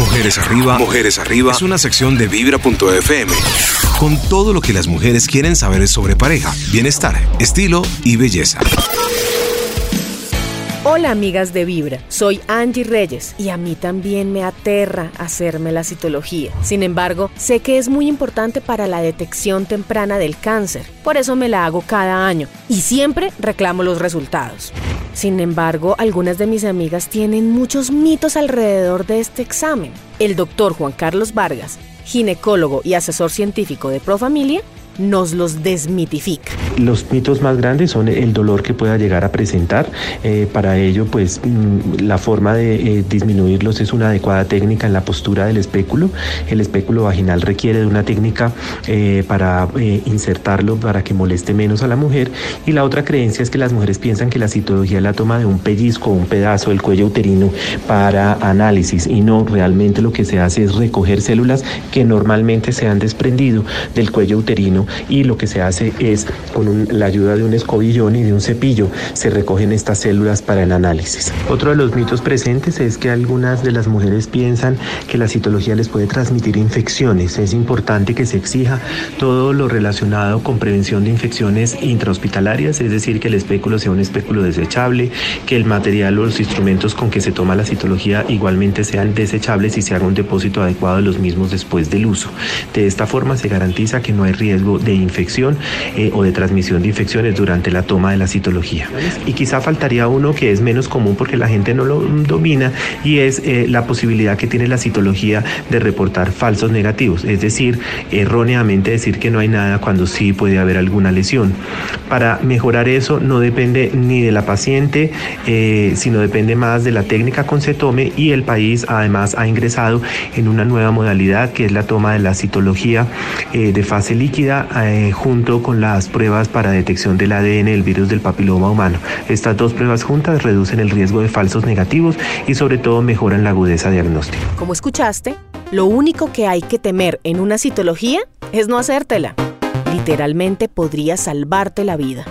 Mujeres Arriba, Mujeres Arriba es una sección de vibra.fm con todo lo que las mujeres quieren saber sobre pareja, bienestar, estilo y belleza. Hola amigas de Vibra, soy Angie Reyes y a mí también me aterra hacerme la citología. Sin embargo, sé que es muy importante para la detección temprana del cáncer, por eso me la hago cada año y siempre reclamo los resultados. Sin embargo, algunas de mis amigas tienen muchos mitos alrededor de este examen. El doctor Juan Carlos Vargas, ginecólogo y asesor científico de Profamilia, nos los desmitifica. Los mitos más grandes son el dolor que pueda llegar a presentar. Eh, para ello, pues mm, la forma de eh, disminuirlos es una adecuada técnica en la postura del espéculo. El espéculo vaginal requiere de una técnica eh, para insertarlo para que moleste menos a la mujer. Y la otra creencia es que las mujeres piensan que la citología la toma de un pellizco, un pedazo del cuello uterino para análisis y no, realmente lo que se hace es recoger células que normalmente se han desprendido del cuello uterino y lo que se hace es con la ayuda de un escobillón y de un cepillo se recogen estas células para el análisis. Otro de los mitos presentes es que algunas de las mujeres piensan que la citología les puede transmitir infecciones. Es importante que se exija todo lo relacionado con prevención de infecciones intrahospitalarias, es decir, que el espéculo sea un espéculo desechable, que el material o los instrumentos con que se toma la citología igualmente sean desechables y se haga un depósito adecuado de los mismos después del uso. De esta forma se garantiza que no hay riesgo de infección eh, o de transmisión de infecciones durante la toma de la citología. Y quizá faltaría uno que es menos común porque la gente no lo domina y es eh, la posibilidad que tiene la citología de reportar falsos negativos, es decir, erróneamente decir que no hay nada cuando sí puede haber alguna lesión. Para mejorar eso no depende ni de la paciente, eh, sino depende más de la técnica con cetome y el país además ha ingresado en una nueva modalidad que es la toma de la citología de fase líquida eh, junto con las pruebas para detección del ADN del virus del papiloma humano. Estas dos pruebas juntas reducen el riesgo de falsos negativos y sobre todo mejoran la agudeza diagnóstica. Como escuchaste, lo único que hay que temer en una citología es no hacértela. Literalmente podría salvarte la vida.